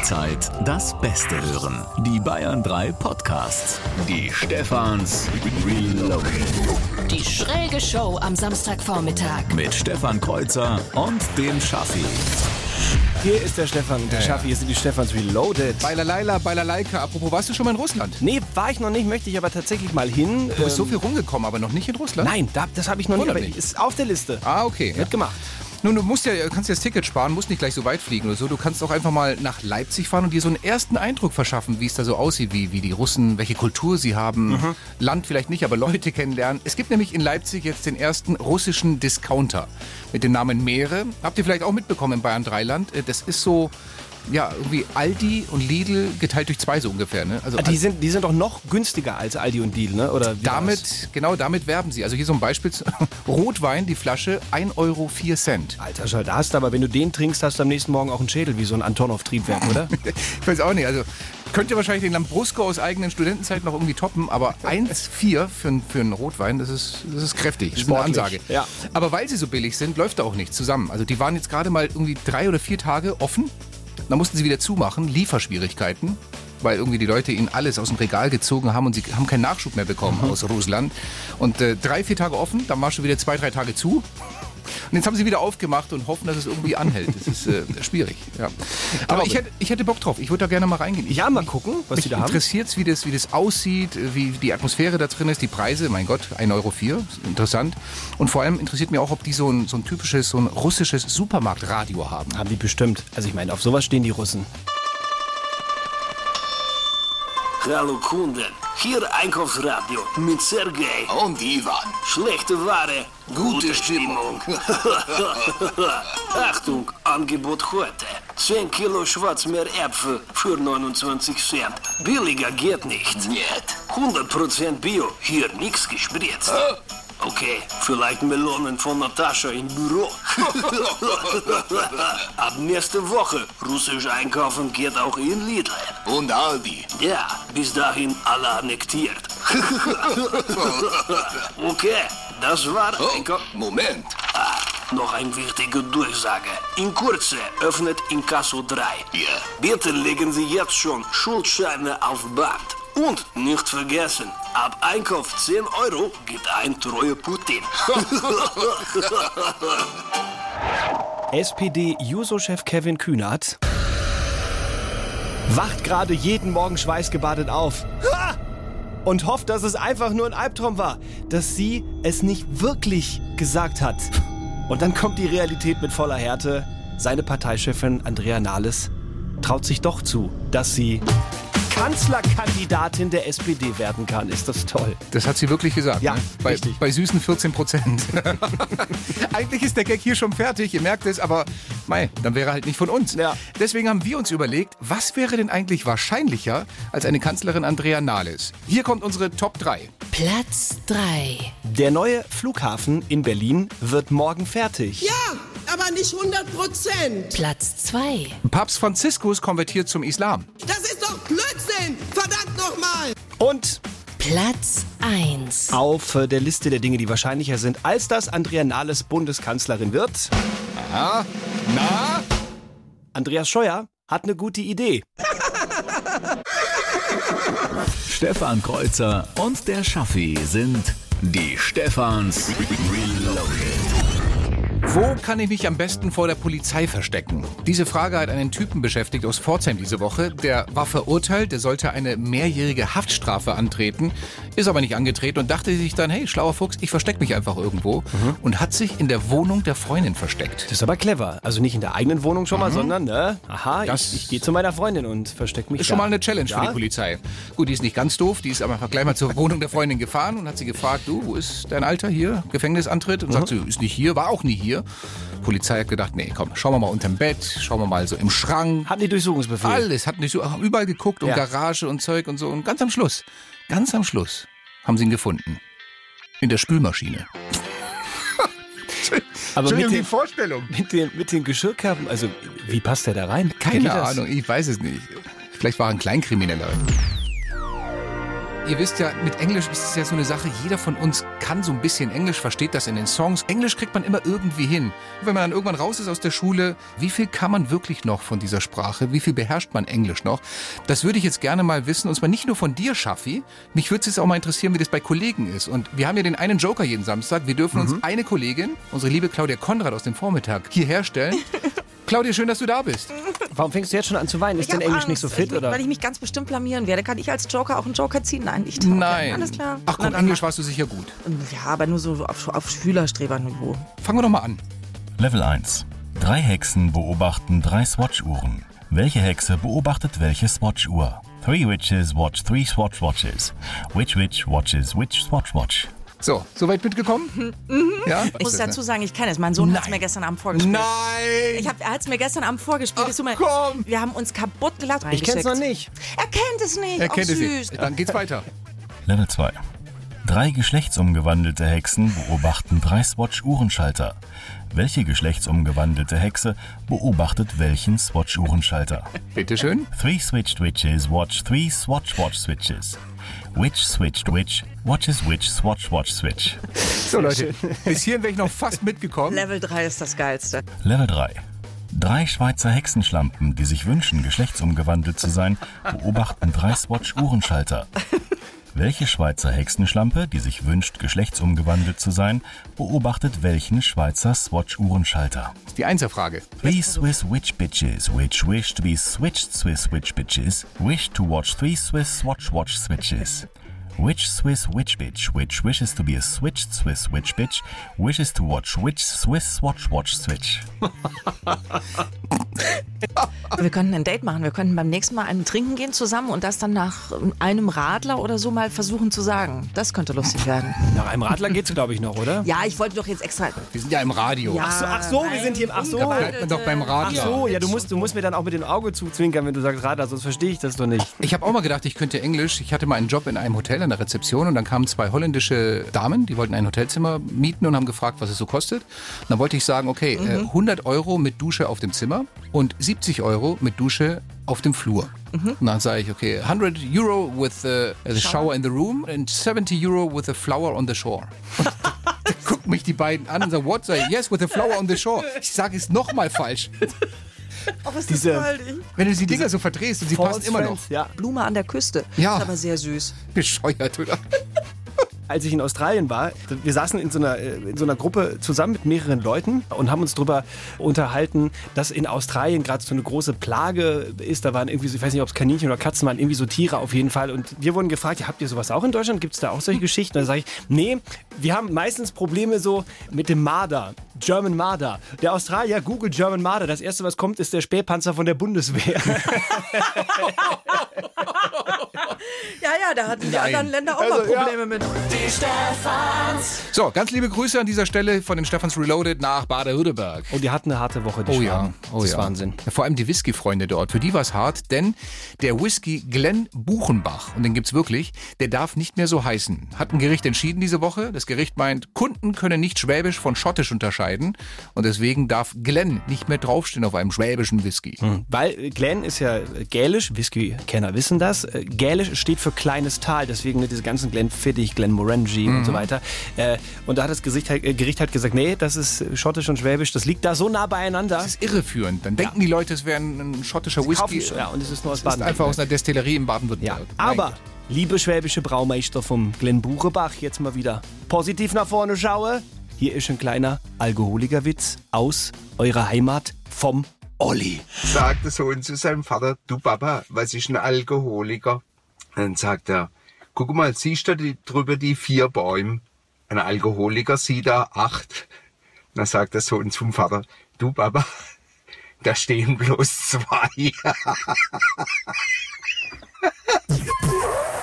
Jederzeit das Beste hören. Die Bayern 3 Podcasts. Die Stefans Reloaded. Die schräge Show am Samstagvormittag. Mit Stefan Kreuzer und dem Schaffi. Hier ist der Stefan, der Schaffi, hier sind die Stefans Reloaded. Beilerleila, Beilerleika. Apropos, warst du schon mal in Russland? Nee, war ich noch nicht, möchte ich aber tatsächlich mal hin. Du bist so viel rumgekommen, aber noch nicht in Russland? Nein, da, das habe ich noch nicht, Wundert ist auf der Liste. Ah, okay. Wird gemacht. Nun, du musst ja, kannst ja das Ticket sparen, musst nicht gleich so weit fliegen oder so. Du kannst auch einfach mal nach Leipzig fahren und dir so einen ersten Eindruck verschaffen, wie es da so aussieht, wie, wie die Russen, welche Kultur sie haben. Mhm. Land vielleicht nicht, aber Leute kennenlernen. Es gibt nämlich in Leipzig jetzt den ersten russischen Discounter mit dem Namen Meere. Habt ihr vielleicht auch mitbekommen in Bayern Dreiland? Äh, Das ist so, ja, irgendwie Aldi und Lidl geteilt durch zwei so ungefähr. Ne? Also Ah, Die sind, die sind doch noch günstiger als Aldi und Lidl, ne? Oder damit, genau damit werben sie. Also hier so ein Beispiel. Rotwein, die Flasche, 1,04 Euro. Alter Schall, da hast du aber, wenn du den trinkst, hast du am nächsten Morgen auch einen Schädel, wie so ein Antonov-Triebwerk, oder? Ich weiß auch nicht. Also könnt ihr wahrscheinlich den Lambrusco aus eigenen Studentenzeiten noch irgendwie toppen, aber 1,4 für, einen- für einen Rotwein, das ist, das ist kräftig. Das ist eine Ansage. ja. Aber weil sie so billig sind, läuft da auch nichts zusammen. Also die waren jetzt gerade mal irgendwie drei oder vier Tage offen. Dann mussten sie wieder zumachen, Lieferschwierigkeiten. Weil irgendwie die Leute ihnen alles aus dem Regal gezogen haben und sie haben keinen Nachschub mehr bekommen aus Russland. Und äh, drei, vier Tage offen, dann war schon wieder zwei, drei Tage zu. Und jetzt haben sie wieder aufgemacht und hoffen, dass es irgendwie anhält. Das ist äh, schwierig. Ja. Aber ich hätte, ich hätte Bock drauf. Ich würde da gerne mal reingehen. Ich, Ja, mal gucken, was mich die da haben. interessiert wie das, wie das aussieht, wie die Atmosphäre da drin ist, die Preise. Mein Gott, 1,04 Euro, interessant. Und vor allem interessiert mich auch, ob die so ein, so ein typisches, so ein russisches Supermarktradio haben. Haben die bestimmt. Also ich meine, auf sowas stehen die Russen. Hallo Kunden, hier Einkaufsradio mit Sergei und Ivan. Schlechte Ware, gute, gute Stimmung. Achtung, Angebot heute. 10 Kilo Schwarzmeeräpfel für 29 Cent. Billiger geht nicht. Nicht. 100% Bio, hier nichts gespritzt. Okay, vielleicht Melonen von Natascha im Büro. Ab nächste Woche russisch einkaufen geht auch in Lidl. Und Aldi. Ja, bis dahin alle annektiert. okay, das war Oh, Einkauf. Moment. Ah, noch eine wichtige Durchsage. In Kürze öffnet Inkasso 3. Ja. Bitte legen Sie jetzt schon Schuldscheine auf Band. Und nicht vergessen, ab Einkauf 10 Euro gibt ein treuer Putin. SPD-Juso-Chef Kevin Kühnert wacht gerade jeden Morgen schweißgebadet auf. Und hofft, dass es einfach nur ein Albtraum war, dass sie es nicht wirklich gesagt hat. Und dann kommt die Realität mit voller Härte. Seine Parteichefin Andrea Nahles traut sich doch zu, dass sie Kanzlerkandidatin der SPD werden kann. Ist das toll. Das hat sie wirklich gesagt. Ja, ne? bei, richtig. bei süßen 14 Prozent. Eigentlich ist der Gag hier schon fertig, ihr merkt es, aber mei, dann wäre er halt nicht von uns. Ja. Deswegen haben wir uns überlegt, was wäre denn eigentlich wahrscheinlicher als eine Kanzlerin Andrea Nahles? Hier kommt unsere Top 3. Platz 3. Der neue Flughafen in Berlin wird morgen fertig. Ja, aber nicht 100 Prozent. Platz 2. Papst Franziskus konvertiert zum Islam. Das ist. Nochmal. Und Platz 1. auf der Liste der Dinge, die wahrscheinlicher sind, als dass Andrea Nahles Bundeskanzlerin wird. Ah, na? Andreas Scheuer hat eine gute Idee. Stefan Kreuzer und der Schaffi sind die Stefans Reloaded. Wo kann ich mich am besten vor der Polizei verstecken? Diese Frage hat einen Typen beschäftigt aus Pforzheim diese Woche. Der war verurteilt, der sollte eine mehrjährige Haftstrafe antreten, ist aber nicht angetreten und dachte sich dann, hey, schlauer Fuchs, ich verstecke mich einfach irgendwo und hat sich in der Wohnung der Freundin versteckt. Das ist aber clever. Also nicht in der eigenen Wohnung schon mal, sondern, ne? Aha, Das- ich, ich gehe zu meiner Freundin und verstecke mich Ist da. schon mal eine Challenge für Ja? die Polizei. Gut, die ist nicht ganz doof, die ist aber gleich mal zur Wohnung der Freundin gefahren und hat sie gefragt, du, wo ist dein Alter hier? Gefängnisantritt? Und sagt sie, ist nicht hier, war auch nie hier. Polizei hat gedacht, nee, komm, schauen wir mal unterm Bett, schauen wir mal so im Schrank. Hatten die Durchsuchungsbefehl. Alles, hat nicht so, haben überall geguckt und Ja. Garage und Zeug und so. Und ganz am Schluss, ganz am Schluss haben sie ihn gefunden. In der Spülmaschine. Aber mit die den, Vorstellung. mit, den, mit den Geschirrkörben, also wie passt der da rein? Keine? Ahnung, ich weiß es nicht. Vielleicht war er ein Kleinkrimineller. Ihr wisst ja, mit Englisch ist es ja so eine Sache, jeder von uns kann so ein bisschen Englisch, versteht das in den Songs. Englisch kriegt man immer irgendwie hin. Wenn man dann irgendwann raus ist aus der Schule, wie viel kann man wirklich noch von dieser Sprache? Wie viel beherrscht man Englisch noch? Das würde ich jetzt gerne mal wissen, und zwar nicht nur von dir, Schaffi. Mich würde es jetzt auch mal interessieren, wie das bei Kollegen ist. Und wir haben ja den einen Joker jeden Samstag. Wir dürfen uns eine Kollegin, unsere liebe Claudia Konrad aus dem Vormittag, hierher stellen. Claudia, schön, dass du da bist. Warum fängst du jetzt schon an zu weinen? Ist Ich dein hab Englisch Angst, nicht so fit, ich, oder? Weil ich mich ganz bestimmt blamieren werde. Kann ich als Joker auch einen Joker ziehen? Nein, ich traue. Nein. Alles klar. Ach komm, Englisch warst du sicher gut. Ja, aber nur so auf, auf Schülerstreberniveau. Fangen wir doch mal an. Level 1. Drei Hexen beobachten drei Swatch-Uhren. Welche Hexe beobachtet welche Swatch-Uhr? Three witches watch three Swatch watches. Which witch watches which Swatch watch? So, soweit mitgekommen? Ja? Ich muss dazu sagen, ich kenne es. Mein Sohn hat es Nein. mir gestern Abend vorgespielt. Nein! Ich hab, er hat es mir gestern Abend vorgespielt. Ach, Es mir- komm. Wir haben uns kaputt gelacht. ich kenn's noch nicht. Er kennt es nicht. er Auch kennt es süß. nicht. Dann geht's weiter. Level 2. Drei geschlechtsumgewandelte Hexen beobachten drei Swatch-Uhrenschalter. Welche geschlechtsumgewandelte Hexe beobachtet welchen Swatch-Uhrenschalter? Bitteschön. Three switched witches watch three Swatch watch switches. Which switched witch watches which Swatch watch switch? So, Leute, bis hierhin wäre ich noch fast mitgekommen. Level 3 ist das Geilste. Level 3. Drei Schweizer Hexenschlampen, die sich wünschen, geschlechtsumgewandelt zu sein, beobachten drei Swatch-Uhrenschalter. Welche Schweizer Hexenschlampe, die sich wünscht, geschlechtsumgewandelt zu sein, beobachtet welchen Schweizer Swatch-Uhrenschalter? Das ist die Einserfrage. Three Swiss witch bitches, which wish to be switched Swiss witch bitches, wish to watch three Swiss swatch watch switches. Which Swiss witch bitch, which wishes to be a switched Swiss witch bitch, wishes to watch which Swiss swatch watch switch? Wir könnten ein Date machen. Wir könnten beim nächsten Mal einen trinken gehen zusammen und das dann nach einem Radler oder so mal versuchen zu sagen. Das könnte lustig werden. Nach einem Radler geht's, glaube ich, noch, oder? Ja, ich wollte doch jetzt extra. Wir sind ja im Radio. Ja, Ach so, ach so, wir sind hier im- ach so. Bleibt man doch beim Ach Radio. so, ja, du musst, du musst mir dann auch mit dem Auge zuzwinkern, wenn du sagst Radler, sonst verstehe ich das doch nicht. Ich habe auch mal gedacht, ich könnte Englisch. Ich hatte mal einen Job in einem Hotel an der Rezeption und dann kamen zwei holländische Damen, die wollten ein Hotelzimmer mieten und haben gefragt, was es so kostet. Und dann wollte ich sagen, okay, äh, 100 Euro mit Dusche auf dem Zimmer und 70 Euro mit Dusche auf dem Flur. Und dann sage ich, okay, 100 Euro with the, the shower in the room and 70 Euro with the flower on the shore. gucken mich die beiden an und sagen, what? Ich, yes, with the flower on the shore. Ich sage es nochmal falsch. Oh, was Diese- ist das goldig. Wenn du die Dinger so verdrehst und sie passen immer noch. Ja. Blume an der Küste. Ja. Ist aber sehr süß. Bescheuert, oder? als ich in Australien war, wir saßen in so einer, äh, in so einer Gruppe zusammen mit mehreren Leuten und haben uns darüber unterhalten, dass in Australien gerade so eine große Plage ist. Da waren irgendwie, so, ich weiß nicht, ob es Kaninchen oder Katzen waren, irgendwie so Tiere auf jeden Fall. Und wir wurden gefragt, ja, habt ihr sowas auch in Deutschland? Gibt es da auch solche Geschichten? Da sage ich, nee, wir haben meistens Probleme so mit dem Marder. German Marder. Der Australier googelt German Marder. Das erste, was kommt, ist der Spähpanzer von der Bundeswehr. Ja, ja, da hatten die Nein. anderen Länder auch Also, mal Probleme mit. So, ganz liebe Grüße an dieser Stelle von den Stephans Reloaded nach Baden-Württemberg. Und die hatten eine harte Woche, die Oh ja, Schwaben. oh das ja. ist Wahnsinn. Ja, vor allem die Whisky-Freunde dort. Für die war es hart, denn der Whisky Glenn Buchenbach, und den gibt's wirklich, der darf nicht mehr so heißen. Hat ein Gericht entschieden diese Woche. Das Gericht meint, Kunden können nicht Schwäbisch von Schottisch unterscheiden. Und deswegen darf Glenn nicht mehr draufstehen auf einem schwäbischen Whisky. Weil äh, Glen ist ja gälisch, Whisky-Kenner wissen das. Äh, Gälisch steht für kleines Tal, deswegen ne, diese ganzen Glenfiddich, Glenmorangie und so weiter. Äh, und da hat das Gericht halt, äh, Gericht halt gesagt, nee, das ist schottisch und schwäbisch, das liegt da so nah beieinander. Das ist irreführend. Dann denken die Leute, es wäre ein schottischer Whisky. Kaufen- ja, und es ist nur aus Das ist einfach aus einer Destillerie in Ja, Baden-Württemberg. Mein aber, liebe schwäbische Braumeister vom Glen Buchenbach, jetzt mal wieder positiv nach vorne schaue. Hier ist ein kleiner Alkoholikerwitz aus eurer Heimat vom Olli. sagt der Sohn zu seinem Vater, du Papa, was ist ein Alkoholiker? Dann sagt er, guck mal, siehst du die, drüber die vier Bäume? Ein Alkoholiker sieht da acht. Dann sagt der Sohn zum Vater, du Papa, da stehen bloß zwei.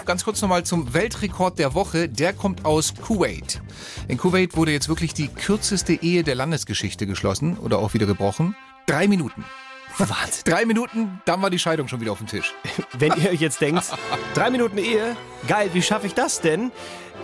Ganz kurz nochmal zum Weltrekord der Woche. Der kommt aus Kuwait. In Kuwait wurde jetzt wirklich die kürzeste Ehe der Landesgeschichte geschlossen oder auch wieder gebrochen. Drei Minuten. Wahnsinn. Drei Minuten, dann war die Scheidung schon wieder auf dem Tisch. Wenn ihr euch jetzt denkt, drei Minuten Ehe, geil, wie schaffe ich das denn?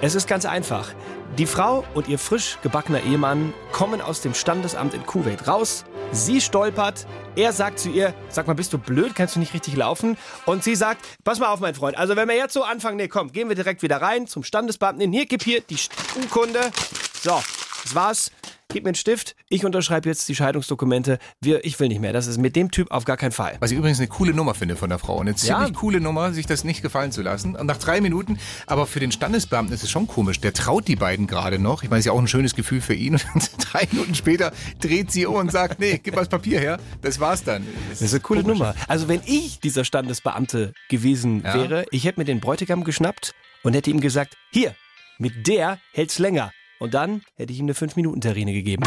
Es ist ganz einfach. Die Frau und ihr frisch gebackener Ehemann kommen aus dem Standesamt in Kuwait raus. Sie stolpert. Er sagt zu ihr, sag mal, bist du blöd? Kannst du nicht richtig laufen? Und sie sagt, pass mal auf, mein Freund. Also wenn wir jetzt so anfangen, nee, komm, gehen wir direkt wieder rein zum Standesbeamten. Hier, gib hier die Urkunde. So, das war's. Gib mir einen Stift. Ich unterschreibe jetzt die Scheidungsdokumente. Wir, ich will nicht mehr. Das ist mit dem Typ auf gar keinen Fall. Was ich übrigens eine coole Nummer finde von der Frau. Eine ziemlich Ja. coole Nummer, sich das nicht gefallen zu lassen. Und nach drei Minuten, aber für den Standesbeamten ist es schon komisch. Der traut die beiden gerade noch. Ich meine, es ist ja auch ein schönes Gefühl für ihn. Und drei Minuten später dreht sie um und sagt, nee, gib mal das Papier her. Das war's dann. Das ist eine coole Nummer. Also wenn ich dieser Standesbeamte gewesen Ja. wäre, ich hätte mir den Bräutigam geschnappt und hätte ihm gesagt, hier, mit der hält's länger. Und dann hätte ich ihm eine 5-Minuten-Terrine gegeben.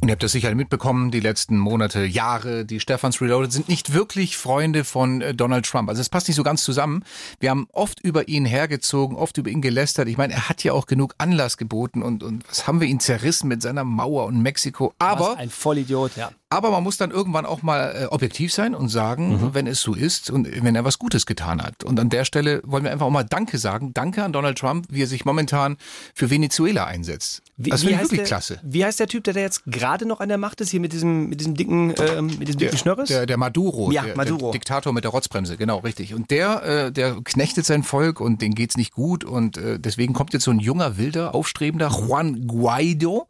Und ihr habt das sicher mitbekommen, die letzten Monate, Jahre, die Stefans Reloaded sind nicht wirklich Freunde von äh, Donald Trump. Also es passt nicht so ganz zusammen. Wir haben oft über ihn hergezogen, oft über ihn gelästert. Ich meine, er hat ja auch genug Anlass geboten und, und was haben wir ihn zerrissen mit seiner Mauer und Mexiko. Aber ein Vollidiot, ja. Aber man muss dann irgendwann auch mal äh, objektiv sein und sagen, wenn es so ist und wenn er was Gutes getan hat. Und an der Stelle wollen wir einfach auch mal Danke sagen. Danke an Donald Trump, wie er sich momentan für Venezuela einsetzt. Wie, das wie finde ich heißt wirklich der, klasse. Wie heißt der Typ, der da jetzt gerade noch an der Macht ist, hier mit diesem, mit diesem dicken, ähm, mit diesem dicken Schnörres? Der, der Maduro, Ja, der, Maduro. der Diktator mit der Rotzbremse, genau, richtig. Und der, äh, der knechtet sein Volk und denen geht's nicht gut und äh, deswegen kommt jetzt so ein junger, wilder, aufstrebender Juan Guaido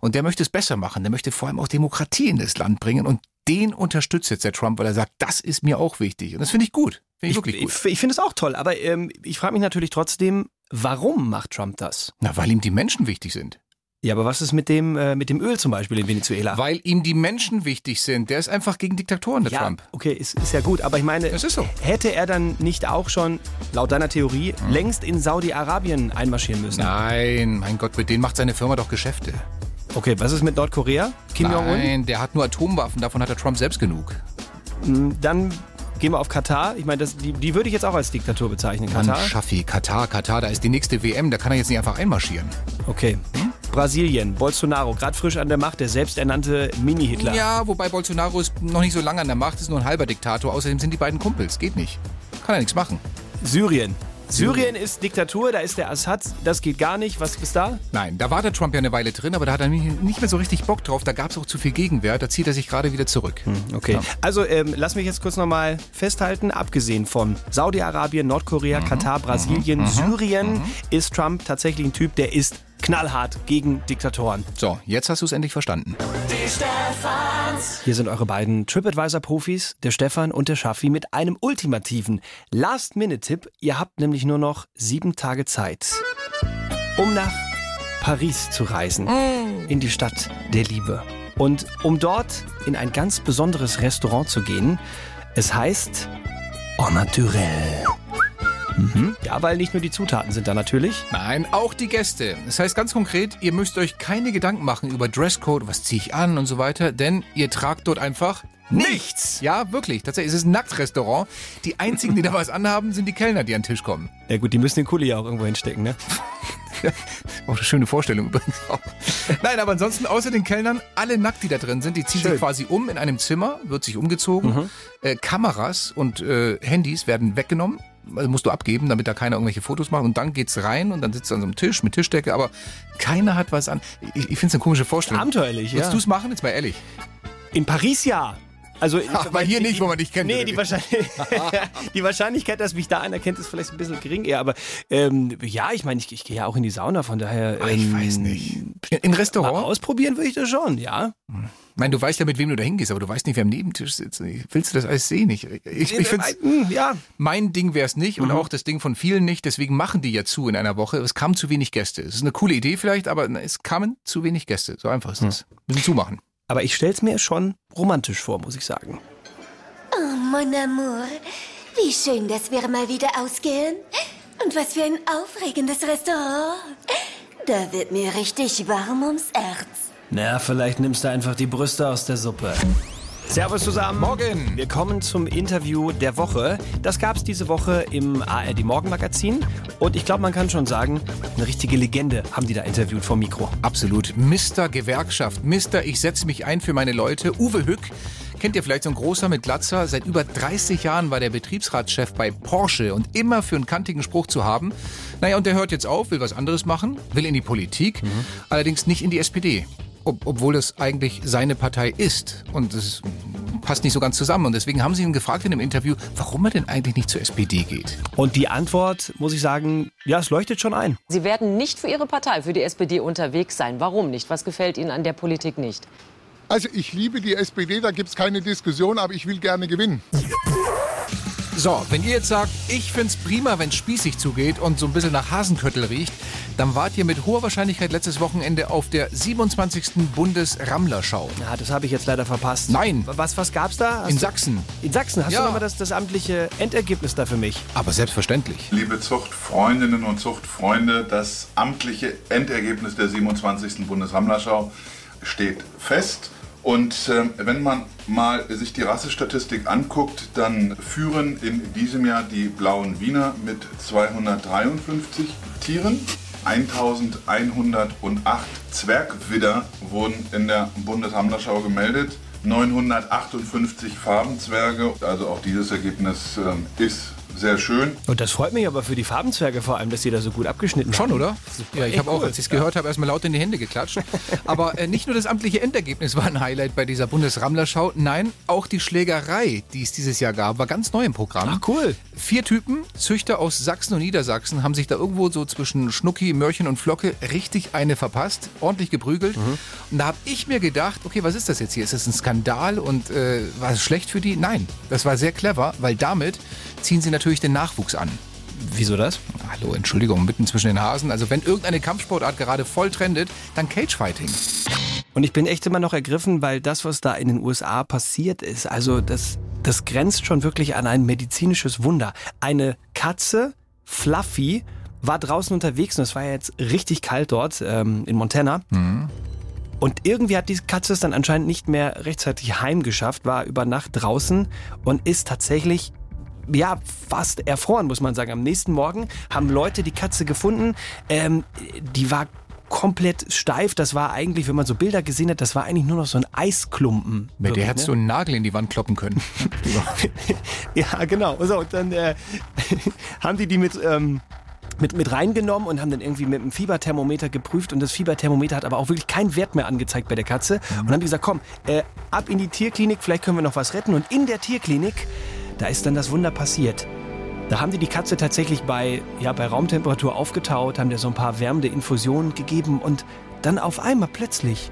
und der möchte es besser machen. Der möchte vor allem auch Demokratie in das Land bringen und den unterstützt jetzt der Trump, weil er sagt, das ist mir auch wichtig. Und das finde ich gut. Finde ich, wirklich gut. Ich, ich finde es auch toll, aber ähm, ich frage mich natürlich trotzdem, warum macht Trump das? Na, weil ihm die Menschen wichtig sind. Ja, aber was ist mit dem, äh, mit dem Öl zum Beispiel in Venezuela? Weil ihm die Menschen wichtig sind. Der ist einfach gegen Diktatoren, der ja, Trump. okay, ist, ist ja gut, aber ich meine, so. hätte er dann nicht auch schon, laut deiner Theorie, längst in Saudi-Arabien einmarschieren müssen? Nein, mein Gott, mit denen macht seine Firma doch Geschäfte. Okay, was ist mit Nordkorea? Kim Jong-un? Nein, der hat nur Atomwaffen, davon hat der Trump selbst genug. Dann gehen wir auf Katar. Ich meine, das- die, die würde ich jetzt auch als Diktatur bezeichnen. Mann, Katar? Schaffi, Katar, Katar, da ist die nächste WM, da kann er jetzt nicht einfach einmarschieren. Okay. Brasilien, Bolsonaro, gerade frisch an der Macht, der selbsternannte Mini-Hitler. Ja, wobei Bolsonaro ist noch nicht so lange an der Macht, ist nur ein halber Diktator, außerdem sind die beiden Kumpels, geht nicht. Kann er nichts machen. Syrien. Syrien ist Diktatur, da ist der Assad, das geht gar nicht. Was ist da? Nein, da war der Trump ja eine Weile drin, aber da hat er nicht mehr so richtig Bock drauf, da gab es auch zu viel Gegenwehr, da zieht er sich gerade wieder zurück. Okay. Also ähm, lass mich jetzt kurz nochmal festhalten, abgesehen von Saudi-Arabien, Nordkorea, Katar, Brasilien, Syrien, ist Trump tatsächlich ein Typ, der ist knallhart gegen Diktatoren. So, jetzt hast du es endlich verstanden. Hier sind eure beiden TripAdvisor-Profis, der Stefan und der Schaffi, mit einem ultimativen Last-Minute-Tipp. Ihr habt nämlich nur noch sieben Tage Zeit, um nach Paris zu reisen, in die Stadt der Liebe. Und um dort in ein ganz besonderes Restaurant zu gehen. Es heißt En Naturel. Mhm. Ja, weil nicht nur die Zutaten sind da natürlich. Nein, auch die Gäste. Das heißt ganz konkret, ihr müsst euch keine Gedanken machen über Dresscode, was ziehe ich an und so weiter, denn ihr tragt dort einfach nichts. Ja, wirklich. Tatsächlich, es ist ein Nacktrestaurant. Die einzigen, die da was anhaben, sind die Kellner, die an den Tisch kommen. Ja gut, die müssen den Kuli ja auch irgendwo hinstecken, ne? Auch eine schöne Vorstellung übrigens auch. Nein, aber ansonsten außer den Kellnern, alle nackt, die da drin sind, die ziehen Schön. sich quasi um in einem Zimmer, wird sich umgezogen. Äh, Kameras und äh, Handys werden weggenommen. Also musst du abgeben, damit da keiner irgendwelche Fotos macht. Und dann geht's rein und dann sitzt du an so einem Tisch mit Tischdecke, aber keiner hat was an. Ich, ich finde es eine komische Vorstellung. Abenteuerlich, ja. Würdest du es machen? Jetzt mal ehrlich. In Paris ja. Also, Aber hier nicht, wo man dich kennt, Nee, die? Wahrscheinlich die Wahrscheinlichkeit, dass mich da einer kennt, ist vielleicht ein bisschen gering eher. Aber ähm, ja, ich meine, ich, ich gehe ja auch in die Sauna, von daher. Ah, ich ähm, weiß nicht. In, in Mal Restaurant? ausprobieren würde ich das schon, ja. Ich meine, du weißt ja, mit wem du da hingehst, aber du weißt nicht, wer am Nebentisch sitzt. Willst du das alles sehen? Ich, ich, ich finde Hm, ja. Mein Ding wäre es nicht und auch das Ding von vielen nicht. Deswegen machen die ja zu in einer Woche. Es kamen zu wenig Gäste. Es ist eine coole Idee vielleicht, aber es kamen zu wenig Gäste. So einfach ist es. Müssen zumachen. Aber ich stell's mir schon romantisch vor, muss ich sagen. Oh, mon amour. Wie schön, dass wir mal wieder ausgehen. Und was für ein aufregendes Restaurant. Da wird mir richtig warm ums Herz. Na, vielleicht nimmst du einfach die Brüste aus der Suppe. Servus zusammen. Morgen. Wir kommen zum Interview der Woche. Das gab es diese Woche im ARD Morgenmagazin. Und ich glaube, man kann schon sagen, eine richtige Legende haben die da interviewt vom Mikro. Absolut. Mr. Gewerkschaft. Mr. Ich setze mich ein für meine Leute. Uwe Hück Kennt ihr vielleicht so ein großer mit Glatzer? Seit über 30 Jahren war der Betriebsratschef bei Porsche und immer für einen kantigen Spruch zu haben. Naja, und der hört jetzt auf, will was anderes machen, will in die Politik, allerdings nicht in die SPD. Ob, obwohl das eigentlich seine Partei ist. Und es passt nicht so ganz zusammen. Und deswegen haben sie ihn gefragt in dem Interview, warum er denn eigentlich nicht zur SPD geht. Und die Antwort, muss ich sagen, ja, es leuchtet schon ein. Sie werden nicht für Ihre Partei, für die SPD unterwegs sein. Warum nicht? Was gefällt Ihnen an der Politik nicht? Also ich liebe die SPD, da gibt es keine Diskussion, aber ich will gerne gewinnen. So, wenn ihr jetzt sagt, ich find's prima, wenn spießig zugeht und so ein bisschen nach Hasenköttel riecht, dann wart ihr mit hoher Wahrscheinlichkeit letztes Wochenende auf der 27. Bundesrammlerschau. Ja, das habe ich jetzt leider verpasst. Nein. Was, was gab's da? Hast In du- Sachsen. In Sachsen? Hast Ja. du nochmal das, das amtliche Endergebnis da für mich? Aber selbstverständlich. Liebe Zuchtfreundinnen und Zuchtfreunde, das amtliche Endergebnis der 27. Bundesrammlerschau steht fest. Und ähm, wenn man mal sich die Rassestatistik anguckt, dann führen in diesem Jahr die blauen Wiener mit 253 Tieren. 1108 Zwergwidder wurden in der Bundesrammlerschau gemeldet. 958 Farbenzwerge, also auch dieses Ergebnis ähm, ist sehr schön. Und das freut mich aber für die Farbenzwerge vor allem, dass die da so gut abgeschnitten Schon, haben. oder? Ja, ich habe auch, cool. als ich es gehört habe, erstmal laut in die Hände geklatscht. Aber äh, nicht nur das amtliche Endergebnis war ein Highlight bei dieser Bundesrammlerschau, nein, auch die Schlägerei, die es dieses Jahr gab, war ganz neu im Programm. Ach, cool. Vier Typen, Züchter aus Sachsen und Niedersachsen, haben sich da irgendwo so zwischen Schnucki, Mörchen und Flocke richtig eine verpasst, ordentlich geprügelt. Und da habe ich mir gedacht, okay, was ist das jetzt hier? Ist das ein Skandal und äh, war es schlecht für die? Nein, das war sehr clever, weil damit ziehen sie natürlich den Nachwuchs an. Wieso das? Hallo, Entschuldigung, mitten zwischen den Hasen. Also wenn irgendeine Kampfsportart gerade voll trendet, dann Cagefighting. Und ich bin echt immer noch ergriffen, weil das, was da in den USA passiert ist, also das, das grenzt schon wirklich an ein medizinisches Wunder. Eine Katze, Fluffy, war draußen unterwegs und es war ja jetzt richtig kalt dort ähm, in Montana. Und irgendwie hat die Katze es dann anscheinend nicht mehr rechtzeitig heimgeschafft, war über Nacht draußen und ist tatsächlich ja, fast erfroren, muss man sagen. Am nächsten Morgen haben Leute die Katze gefunden. Ähm, die war komplett steif. Das war eigentlich, wenn man so Bilder gesehen hat, das war eigentlich nur noch so ein Eisklumpen. Mit der hättest ne? du einen Nagel in die Wand kloppen können. Ja, genau. So, und dann äh, haben die die mit, ähm, mit, mit reingenommen und haben dann irgendwie mit dem Fieberthermometer geprüft und das Fieberthermometer hat aber auch wirklich keinen Wert mehr angezeigt bei der Katze. Und haben die gesagt, komm, äh, ab in die Tierklinik, vielleicht können wir noch was retten. Und in der Tierklinik, da ist dann das Wunder passiert. Da haben die die Katze tatsächlich bei, ja, bei Raumtemperatur aufgetaut, haben der so ein paar wärmende Infusionen gegeben und dann auf einmal plötzlich,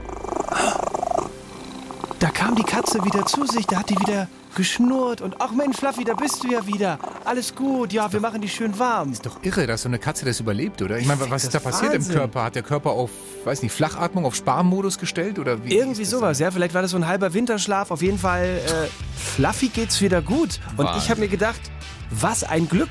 da kam die Katze wieder zu sich, da hat die wieder geschnurrt und ach Mensch, Fluffy, da bist du ja wieder. Alles gut, ja, wir machen dich schön warm. Ist doch irre, dass so eine Katze das überlebt, oder? Ich meine, was ist da passiert Wahnsinn. im Körper? Hat der Körper auf, weiß nicht, Flachatmung, auf Sparmodus gestellt? Oder wie Irgendwie sowas, ja. Vielleicht war das so ein halber Winterschlaf. Auf jeden Fall, äh, Fluffy geht's wieder gut. Und ich habe mir gedacht, was ein Glück,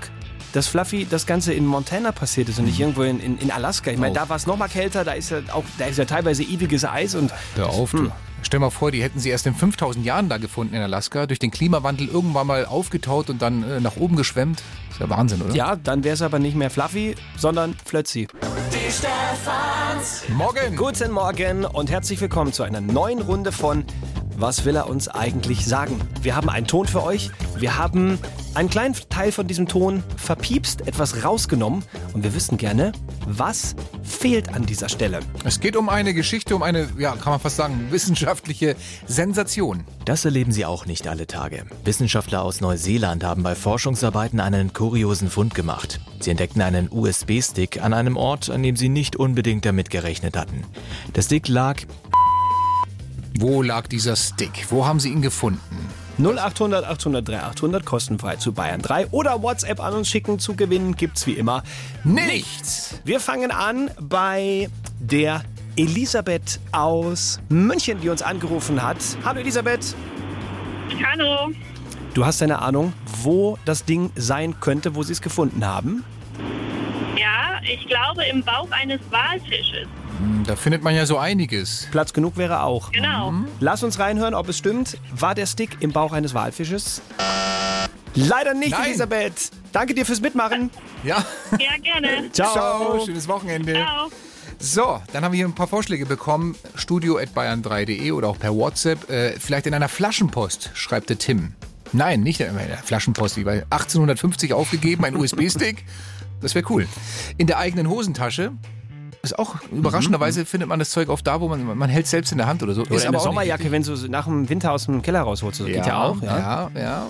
dass Fluffy das Ganze in Montana passiert ist und nicht irgendwo in, in, in Alaska. Ich meine, Oh. da war es noch mal kälter, da ist ja auch, da ist ja teilweise ewiges Eis und Hör auf, du. Stell mal vor, die hätten sie erst in 5000 Jahren da gefunden in Alaska, durch den Klimawandel irgendwann mal aufgetaut und dann äh, nach oben geschwemmt. Ist ja Wahnsinn, oder? ja, dann wäre es aber nicht mehr Fluffy, sondern Flötzi. Die Stefans. Morgen! Guten Morgen und herzlich willkommen zu einer neuen Runde von Was will er uns eigentlich sagen? Wir haben einen Ton für euch. Wir haben einen kleinen Teil von diesem Ton verpiepst, etwas rausgenommen und wir wissen gerne, was fehlt an dieser Stelle. Es geht um eine Geschichte, um eine, ja, kann man fast sagen, wissenschaftliche Sensation. Das erleben Sie auch nicht alle Tage. Wissenschaftler aus Neuseeland haben bei Forschungsarbeiten einen kuriosen Fund gemacht. Sie entdeckten einen USB-Stick an einem Ort, an dem sie nicht unbedingt damit gerechnet hatten. Der Stick lag Wo lag dieser Stick? Wo haben sie ihn gefunden? 0800 803 800 kostenfrei zu Bayern 3 oder WhatsApp an uns schicken. Zu gewinnen gibt's wie immer nichts. Wir fangen an bei der Elisabeth aus München, die uns angerufen hat. Hallo Elisabeth. Hallo. Du hast eine Ahnung, wo das Ding sein könnte, wo sie es gefunden haben? Ja, ich glaube im Bauch eines Walfisches. Hm, Da findet man ja so einiges. Platz genug wäre auch. Genau. Lass uns reinhören, ob es stimmt. War der Stick im Bauch eines Walfisches? Leider nicht, Nein. Elisabeth. Danke dir fürs Mitmachen. Ja. Ja, gerne. Ciao. Schönes Wochenende. Ciao. So, dann haben wir hier ein paar Vorschläge bekommen. Studio.bayern3.de oder auch per WhatsApp. Äh, vielleicht in einer Flaschenpost, schreibt der Tim. Nein, nicht in einer Flaschenpost, wie bei 1850 aufgegeben, ein USB-Stick. Das wäre cool. In der eigenen Hosentasche. Ist auch überraschenderweise findet man das Zeug oft da, wo man man hält selbst in der Hand oder so. Oder ist eine Sommerjacke, wenn du nach dem Winter aus dem Keller rausholst. Das geht ja auch. Ja. ja, ja.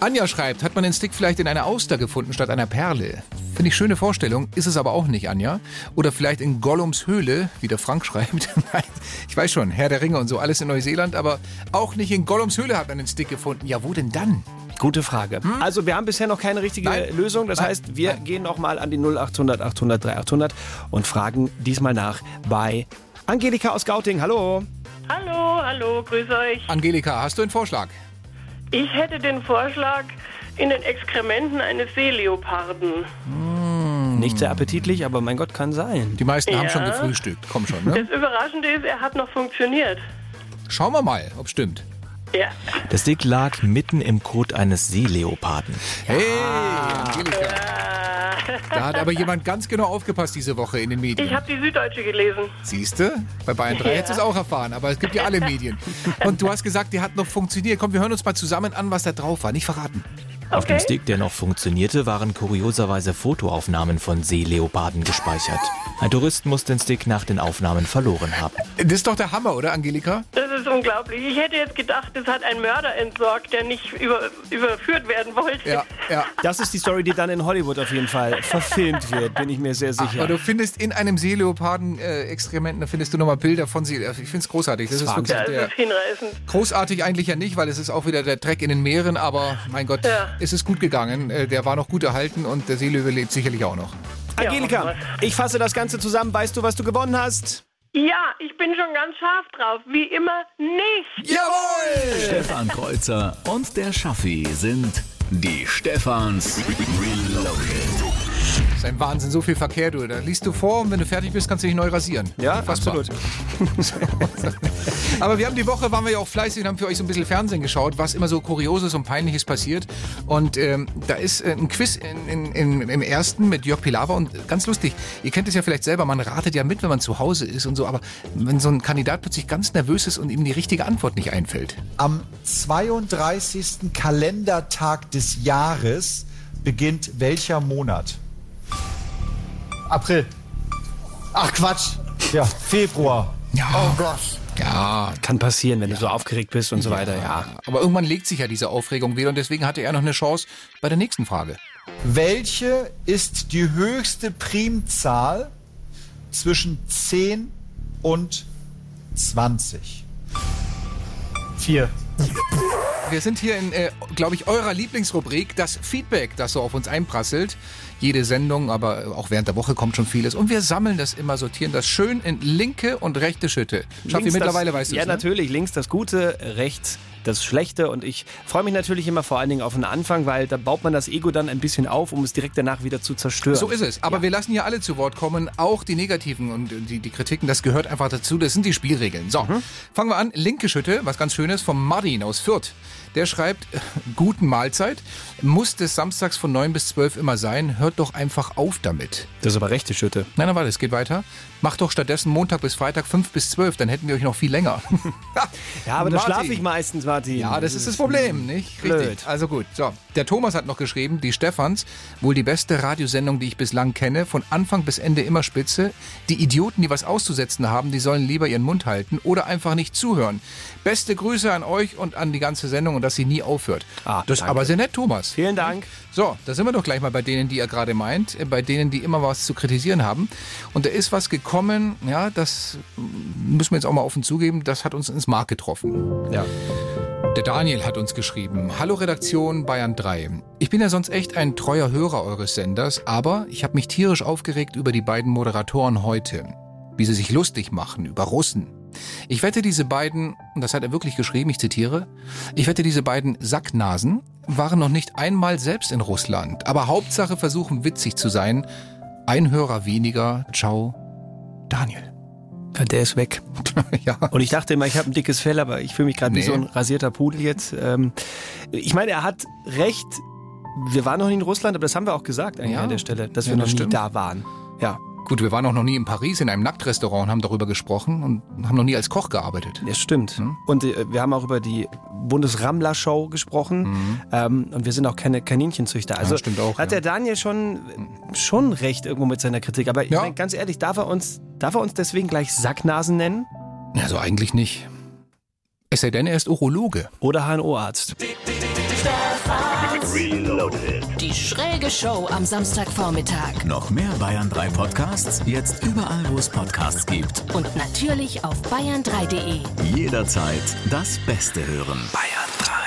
Anja schreibt, hat man den Stick vielleicht in einer Auster gefunden statt einer Perle? Finde ich schöne Vorstellung, ist es aber auch nicht, Anja. Oder vielleicht in Gollums Höhle, wie der Frank schreibt. Nein, ich weiß schon, Herr der Ringe und so, alles in Neuseeland, aber auch nicht in Gollums Höhle hat man den Stick gefunden. Ja, wo denn dann? Gute Frage. Also wir haben bisher noch keine richtige Nein. Lösung. Das Nein. heißt, wir gehen noch mal an die 0800 800 3800 und fragen diesmal nach bei Angelika aus Gauting. Hallo. Hallo, hallo, grüß euch. Angelika, hast du einen Vorschlag? Ich hätte den Vorschlag in den Exkrementen eines Seeleoparden. Nicht sehr appetitlich, aber mein Gott, kann sein. Die meisten haben Ja. schon gefrühstückt. Komm schon, ne? Das Überraschende ist, er hat noch funktioniert. Schauen wir mal, ob stimmt. Ja. Der Stick lag mitten im Kot eines Seeleoparden. Hey, Angelika. Da hat aber jemand ganz genau aufgepasst diese Woche in den Medien. Ich habe die Süddeutsche gelesen. Siehst du? Bei Bayern 3 Ja. hättest du es auch erfahren, aber es gibt ja alle Medien. Und du hast gesagt, die hat noch funktioniert. Komm, wir hören uns mal zusammen an, was da drauf war. Nicht verraten. Auf dem Stick, der noch funktionierte, waren kurioserweise Fotoaufnahmen von Seeleoparden gespeichert. Ein Tourist muss den Stick nach den Aufnahmen verloren haben. Das ist doch der Hammer, oder Angelika? Das ist unglaublich. Ich hätte jetzt gedacht, das hat ein Mörder entsorgt, der nicht über, überführt werden wollte. Ja, ja. Das ist die Story, die dann in Hollywood auf jeden Fall verfilmt wird, bin ich mir sehr sicher. Aber du findest in einem Seeleoparden-Exkrementen, da findest du nochmal Bilder von See. Ich finde es großartig. Das ist wirklich Ja, der, das ist hinreißend. großartig eigentlich ja nicht, weil es ist auch wieder der Dreck in den Meeren, aber mein Gott, Ja. es ist gut gegangen. Äh, Der war noch gut erhalten und der Seelöwe lebt sicherlich auch noch. Angelika, ich fasse das Ganze zusammen. Weißt du, was du gewonnen hast? Ja, ich bin schon ganz scharf drauf. Wie immer nicht. Jawohl! Stefan Kreuzer und der Schaffi sind die Stefans Reloaded. Ein Wahnsinn, so viel Verkehr, du. Da liest du vor und wenn du fertig bist, kannst du dich neu rasieren. Ja, Unfassbar. absolut. Aber wir haben die Woche, waren wir ja auch fleißig und haben für euch so ein bisschen Fernsehen geschaut, was immer so Kurioses und Peinliches passiert. Und ähm, da ist äh, ein Quiz in, in, in, im ersten mit Jörg Pilawa und ganz lustig, ihr kennt es ja vielleicht selber, man ratet ja mit, wenn man zu Hause ist und so, aber wenn so ein Kandidat plötzlich ganz nervös ist und ihm die richtige Antwort nicht einfällt. Am 32. Kalendertag des Jahres beginnt welcher Monat? April. Ach Quatsch. Ja, Februar. Ja. Oh Gott. Ja, Kann passieren, wenn du so aufgeregt bist und so weiter, ja. aber irgendwann legt sich ja diese Aufregung wieder und deswegen hatte er noch eine Chance bei der nächsten Frage. Welche ist die höchste Primzahl zwischen 10 und 20? Vier. Wir sind hier in, äh, glaube ich, eurer Lieblingsrubrik, das Feedback, das so auf uns einprasselt. Jede Sendung, aber auch während der Woche kommt schon vieles. Und wir sammeln das immer, sortieren das schön in linke und rechte Schütte. Schaffi, mittlerweile das, weißt du Ja, es, ne? natürlich. Links das Gute, rechts das Schlechte. Und ich freue mich natürlich immer vor allen Dingen auf den Anfang, weil da baut man das Ego dann ein bisschen auf, um es direkt danach wieder zu zerstören. So ist es. Aber wir lassen hier alle zu Wort kommen, auch die negativen und die, die Kritiken, das gehört einfach dazu. Das sind die Spielregeln. So, Mhm. fangen wir an. Linke Schütte, was ganz Schönes, vom Martin aus Fürth. Der schreibt, guten Mahlzeit. Muss des Samstags von 9 bis 12 immer sein. Hört doch einfach auf damit. Das ist aber rechte Schütte. Nein, nein, warte, es geht weiter. Macht doch stattdessen Montag bis Freitag 5 bis 12, dann hätten wir euch noch viel länger. Ja, aber da schlafe ich meistens, Martin. Ja, das ist das Problem, nicht? Blöd. Richtig. Also gut. So, der Thomas hat noch geschrieben, die Stefans, wohl die beste Radiosendung, die ich bislang kenne, von Anfang bis Ende immer spitze. Die Idioten, die was auszusetzen haben, die sollen lieber ihren Mund halten oder einfach nicht zuhören. Beste Grüße an euch und an die ganze Sendung und dass sie nie aufhört. Ah, das ist danke. aber sehr nett, Thomas. Vielen Dank. So, da sind wir doch gleich mal bei denen, die er gerade meint, äh, bei denen, die immer was zu kritisieren haben. Und da ist was gekommen, ja, das müssen wir jetzt auch mal offen zugeben, das hat uns ins Mark getroffen. Ja. Der Daniel hat uns geschrieben. Hallo Redaktion Bayern 3. Ich bin ja sonst echt ein treuer Hörer eures Senders, aber ich habe mich tierisch aufgeregt über die beiden Moderatoren heute. Wie sie sich lustig machen über Russen. Ich wette, diese beiden, und das hat er wirklich geschrieben, ich zitiere, ich wette, diese beiden Sacknasen waren noch nicht einmal selbst in Russland, aber Hauptsache versuchen witzig zu sein. Ein Hörer weniger. Ciao, Daniel. Der ist weg. ja. Und ich dachte immer, ich habe ein dickes Fell, aber ich fühle mich gerade Nee. wie so ein rasierter Pudel jetzt. Ähm, ich meine, er hat recht. Wir waren noch nie in Russland, aber das haben wir auch gesagt eigentlich Ja. an der Stelle, dass Ja, wir noch das nie stimmt. da waren. Ja. Gut, wir waren auch noch nie in Paris in einem Nacktrestaurant und haben darüber gesprochen und haben noch nie als Koch gearbeitet. Ja, stimmt. Und äh, wir haben auch über die Bundesrammler-Show gesprochen. Ähm, und wir sind auch keine Kaninchenzüchter. Also Mhm. Ja, stimmt auch, hat der Daniel schon, schon recht irgendwo mit seiner Kritik. Aber ich mein, ganz ehrlich, darf er, uns, darf er uns deswegen gleich Sacknasen nennen? Also eigentlich nicht. Es sei denn, er ist Urologe. Oder HNO-Arzt. Die schräge Show am Samstagvormittag. Noch mehr Bayern 3 Podcasts jetzt überall, wo es Podcasts gibt. Und natürlich auf bayern3.de. Jederzeit das Beste hören. Bayern